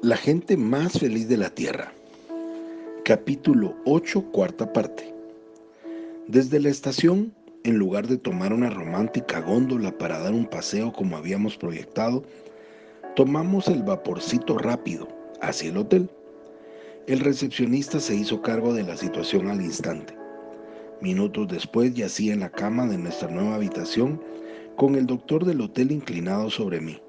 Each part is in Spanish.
La gente más feliz de la Tierra. Capítulo 8, cuarta parte. Desde la estación, en lugar de tomar una romántica góndola para dar un paseo como habíamos proyectado, tomamos el vaporcito rápido hacia el hotel. El recepcionista se hizo cargo de la situación al instante. Minutos después yacía en la cama de nuestra nueva habitación con el doctor del hotel inclinado sobre mí.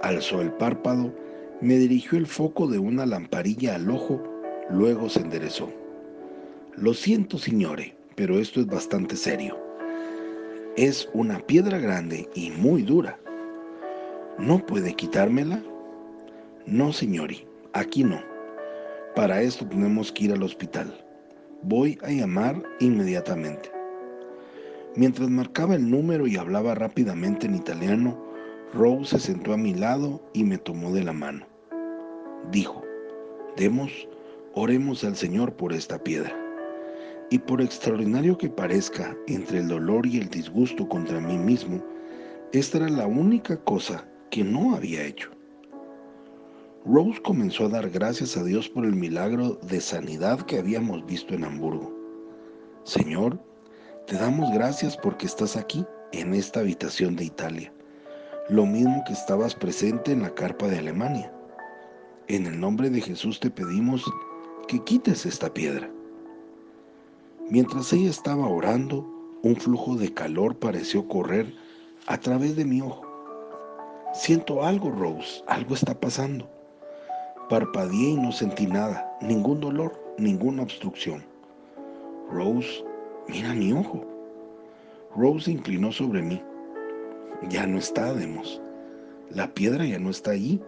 Alzó el párpado me dirigió el foco de una lamparilla al ojo, luego se enderezó. Lo siento, señore, pero esto es bastante serio. Es una piedra grande y muy dura. ¿No puede quitármela? No, señori, aquí no. Para esto tenemos que ir al hospital. Voy a llamar inmediatamente. Mientras marcaba el número y hablaba rápidamente en italiano, Rose se sentó a mi lado y me tomó de la mano. Dijo, demos, oremos al Señor por esta piedra. Y por extraordinario que parezca, entre el dolor y el disgusto contra mí mismo, esta era la única cosa que no había hecho. Rose comenzó a dar gracias a Dios por el milagro de sanidad que habíamos visto en Hamburgo. Señor, te damos gracias porque estás aquí, en esta habitación de Italia lo mismo que estabas presente en la carpa de Alemania. En el nombre de Jesús te pedimos que quites esta piedra. Mientras ella estaba orando, un flujo de calor pareció correr a través de mi ojo. Siento algo, Rose, algo está pasando. Parpadeé y no sentí nada, ningún dolor, ninguna obstrucción. Rose, mira mi ojo. Rose se inclinó sobre mí ya no está, Demos. La piedra ya no está allí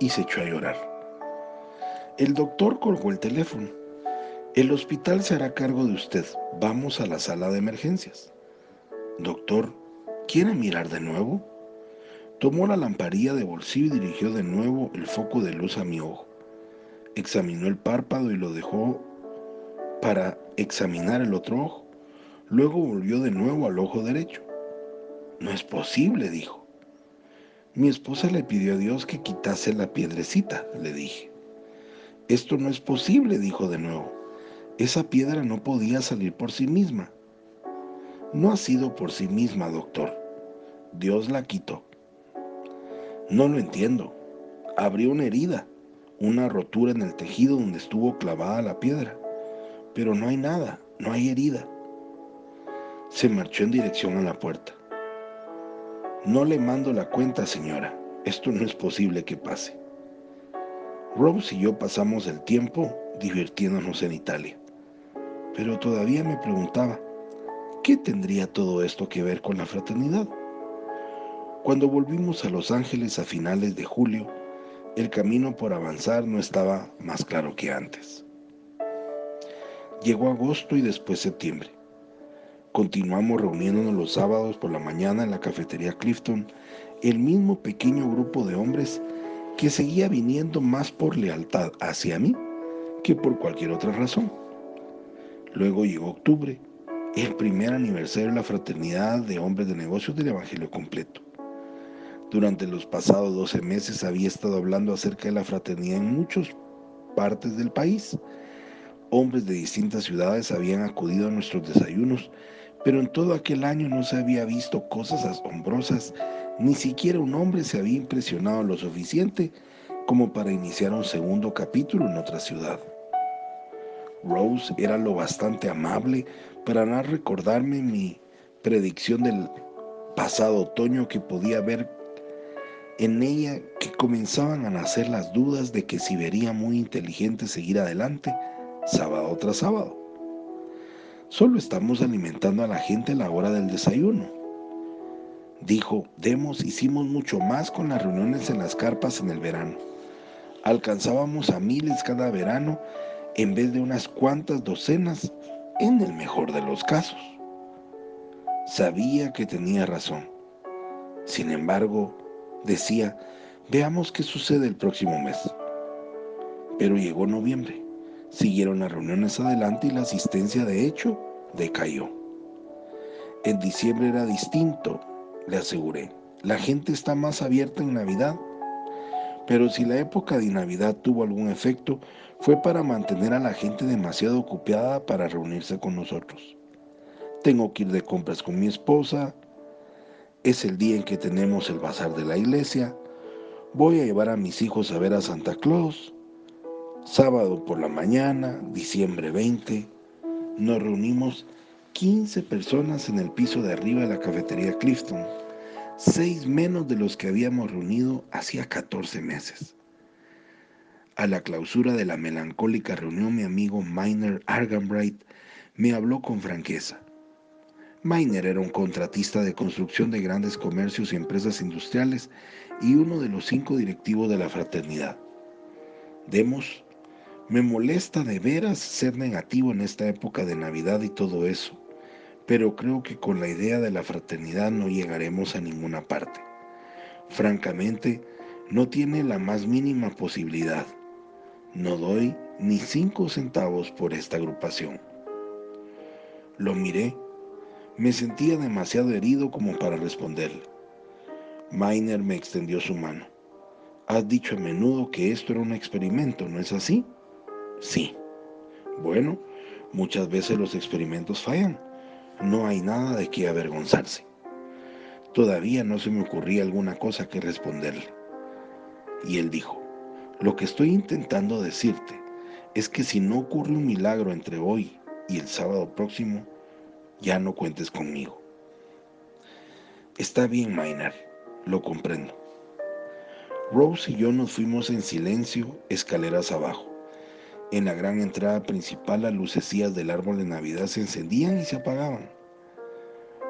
y se echó a llorar. El doctor colgó el teléfono. El hospital se hará cargo de usted. Vamos a la sala de emergencias. Doctor, ¿quiere mirar de nuevo? Tomó la lamparilla de bolsillo y dirigió de nuevo el foco de luz a mi ojo. Examinó el párpado y lo dejó para examinar el otro ojo. Luego volvió de nuevo al ojo derecho. No es posible, dijo. Mi esposa le pidió a Dios que quitase la piedrecita, le dije. Esto no es posible, dijo de nuevo. Esa piedra no podía salir por sí misma. No ha sido por sí misma, doctor. Dios la quitó. No lo entiendo. Abrió una herida, una rotura en el tejido donde estuvo clavada la piedra. Pero no hay nada, no hay herida. Se marchó en dirección a la puerta. No le mando la cuenta, señora. Esto no es posible que pase. Rose y yo pasamos el tiempo divirtiéndonos en Italia. Pero todavía me preguntaba, ¿qué tendría todo esto que ver con la fraternidad? Cuando volvimos a Los Ángeles a finales de julio, el camino por avanzar no estaba más claro que antes. Llegó agosto y después septiembre. Continuamos reuniéndonos los sábados por la mañana en la cafetería Clifton, el mismo pequeño grupo de hombres que seguía viniendo más por lealtad hacia mí que por cualquier otra razón. Luego llegó octubre, el primer aniversario de la fraternidad de hombres de negocios del Evangelio completo. Durante los pasados 12 meses había estado hablando acerca de la fraternidad en muchas partes del país. Hombres de distintas ciudades habían acudido a nuestros desayunos pero en todo aquel año no se había visto cosas asombrosas, ni siquiera un hombre se había impresionado lo suficiente como para iniciar un segundo capítulo en otra ciudad. Rose era lo bastante amable para no recordarme mi predicción del pasado otoño que podía ver en ella que comenzaban a nacer las dudas de que si vería muy inteligente seguir adelante sábado tras sábado. Solo estamos alimentando a la gente a la hora del desayuno. Dijo, Demos, hicimos mucho más con las reuniones en las carpas en el verano. Alcanzábamos a miles cada verano en vez de unas cuantas docenas en el mejor de los casos. Sabía que tenía razón. Sin embargo, decía, veamos qué sucede el próximo mes. Pero llegó noviembre Siguieron las reuniones adelante y la asistencia de hecho decayó. En diciembre era distinto, le aseguré. La gente está más abierta en Navidad. Pero si la época de Navidad tuvo algún efecto, fue para mantener a la gente demasiado ocupada para reunirse con nosotros. Tengo que ir de compras con mi esposa, es el día en que tenemos el bazar de la iglesia, voy a llevar a mis hijos a ver a Santa Claus, sábado por la mañana, diciembre 20, nos reunimos 15 personas en el piso de arriba de la cafetería Clifton, seis menos de los que habíamos reunido hacía 14 meses. A la clausura de la melancólica reunión, mi amigo Miner Arganbright me habló con franqueza. Miner era un contratista de construcción de grandes comercios y empresas industriales y uno de los cinco directivos de la fraternidad. Demos, me molesta de veras ser negativo en esta época de Navidad y todo eso, pero creo que con la idea de la fraternidad no llegaremos a ninguna parte. Francamente, no tiene la más mínima posibilidad. No doy ni cinco centavos por esta agrupación. Lo miré. Me sentía demasiado herido como para responderle. Miner me extendió su mano. Has dicho a menudo que esto era un experimento, ¿no es así? Sí. Bueno, muchas veces los experimentos fallan. No hay nada de qué avergonzarse. Todavía no se me ocurría alguna cosa que responderle. Y él dijo, lo que estoy intentando decirte es que si no ocurre un milagro entre hoy y el sábado próximo, ya no cuentes conmigo. Está bien, Maynard, lo comprendo. Rose y yo nos fuimos en silencio escaleras abajo. En la gran entrada principal las lucecillas del árbol de Navidad se encendían y se apagaban.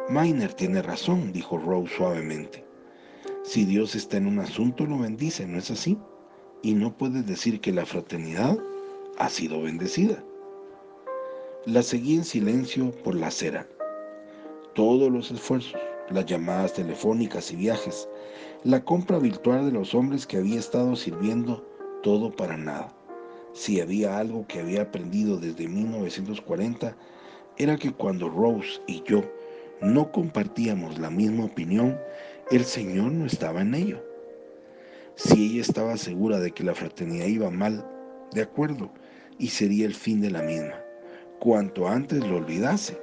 Miner tiene razón, dijo Rose suavemente. Si Dios está en un asunto, lo bendice, ¿no es así? y no puedes decir que la fraternidad ha sido bendecida. La seguí en silencio por la acera. Todos los esfuerzos, las llamadas telefónicas y viajes, la compra virtual de los hombres que había estado sirviendo, todo para nada. Si había algo que había aprendido desde 1940, era que cuando Rose y yo no compartíamos la misma opinión, el Señor no estaba en ello. Si ella estaba segura de que la fraternidad iba mal, de acuerdo, y sería el fin de la misma. Cuanto antes lo olvidase,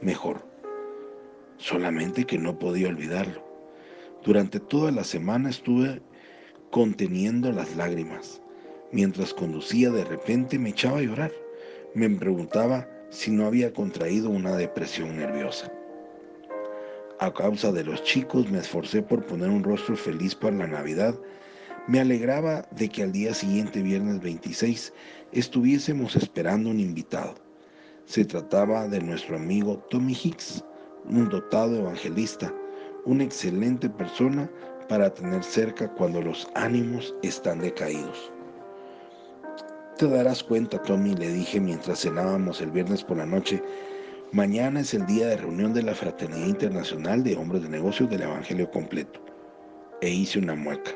mejor. Solamente que no podía olvidarlo. Durante toda la semana estuve conteniendo las lágrimas. Mientras conducía de repente me echaba a llorar. Me preguntaba si no había contraído una depresión nerviosa. A causa de los chicos me esforcé por poner un rostro feliz para la Navidad me alegraba de que al día siguiente, viernes 26, estuviésemos esperando un invitado. Se trataba de nuestro amigo Tommy Hicks, un dotado evangelista, una excelente persona para tener cerca cuando los ánimos están decaídos. Te darás cuenta, Tommy, le dije mientras cenábamos el viernes por la noche, mañana es el día de reunión de la Fraternidad Internacional de Hombres de Negocios del Evangelio Completo. E hice una mueca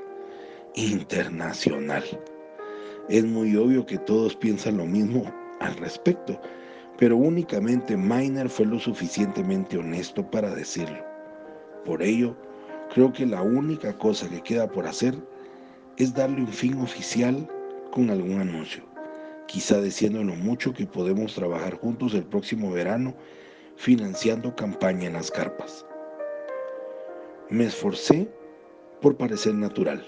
internacional. Es muy obvio que todos piensan lo mismo al respecto, pero únicamente Miner fue lo suficientemente honesto para decirlo. Por ello, creo que la única cosa que queda por hacer es darle un fin oficial con algún anuncio, quizá diciendo lo mucho que podemos trabajar juntos el próximo verano financiando campaña en las carpas. Me esforcé por parecer natural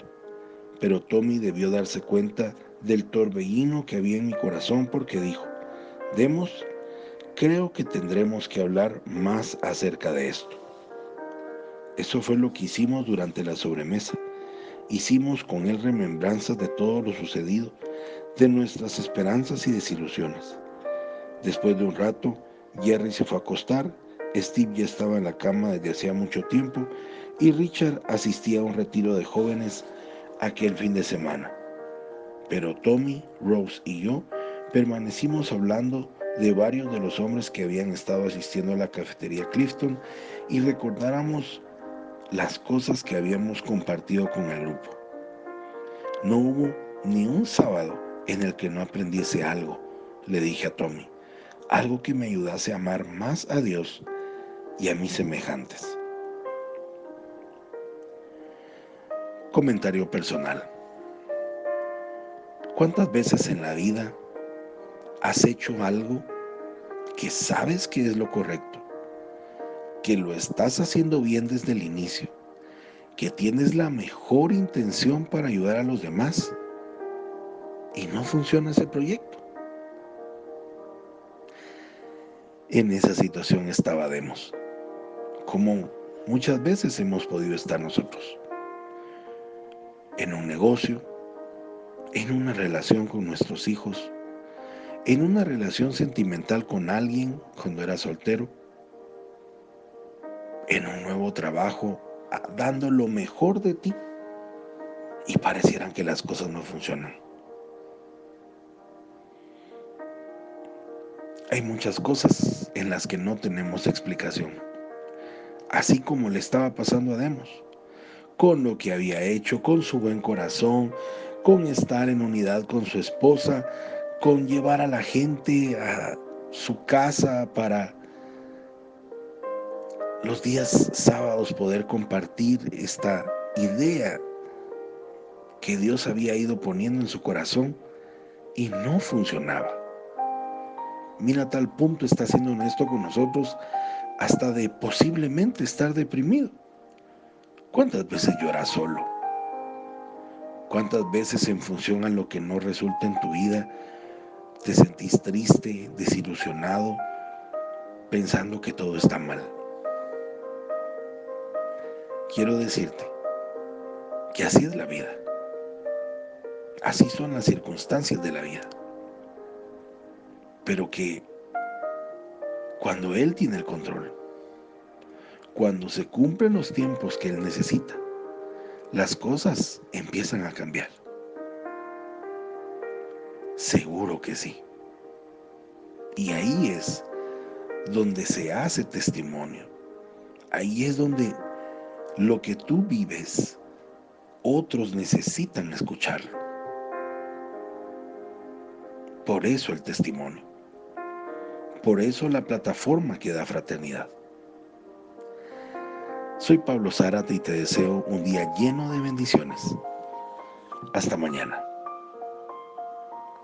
pero Tommy debió darse cuenta del torbellino que había en mi corazón porque dijo, Demos, creo que tendremos que hablar más acerca de esto. Eso fue lo que hicimos durante la sobremesa. Hicimos con él remembranzas de todo lo sucedido, de nuestras esperanzas y desilusiones. Después de un rato, Jerry se fue a acostar, Steve ya estaba en la cama desde hacía mucho tiempo y Richard asistía a un retiro de jóvenes aquel fin de semana. Pero Tommy, Rose y yo permanecimos hablando de varios de los hombres que habían estado asistiendo a la cafetería Clifton y recordáramos las cosas que habíamos compartido con el grupo. No hubo ni un sábado en el que no aprendiese algo, le dije a Tommy, algo que me ayudase a amar más a Dios y a mis semejantes. Comentario personal. ¿Cuántas veces en la vida has hecho algo que sabes que es lo correcto, que lo estás haciendo bien desde el inicio, que tienes la mejor intención para ayudar a los demás y no funciona ese proyecto? En esa situación estaba Demos, como muchas veces hemos podido estar nosotros, en un negocio, en una relación con nuestros hijos, en una relación sentimental con alguien cuando era soltero, en un nuevo trabajo, dando lo mejor de ti y parecieran que las cosas no funcionan. Hay muchas cosas en las que no tenemos explicación, así como le estaba pasando a Demos, con lo que había hecho, con su buen corazón, con estar en unidad con su esposa, con llevar a la gente a su casa para los días sábados poder compartir esta idea que Dios había ido poniendo en su corazón y no funcionaba. Mira, tal punto está siendo honesto con nosotros hasta de posiblemente estar deprimido. ¿Cuántas veces lloras solo? ¿Cuántas veces en función a lo que no resulta en tu vida te sentís triste, desilusionado, pensando que todo está mal? Quiero decirte que así es la vida. Así son las circunstancias de la vida. Pero que cuando Él tiene el control, cuando se cumplen los tiempos que Él necesita, las cosas empiezan a cambiar. Seguro que sí. Y ahí es donde se hace testimonio. Ahí es donde lo que tú vives, otros necesitan escucharlo. Por eso el testimonio. Por eso la plataforma que da fraternidad. Soy Pablo Zárate y te deseo un día lleno de bendiciones. Hasta mañana.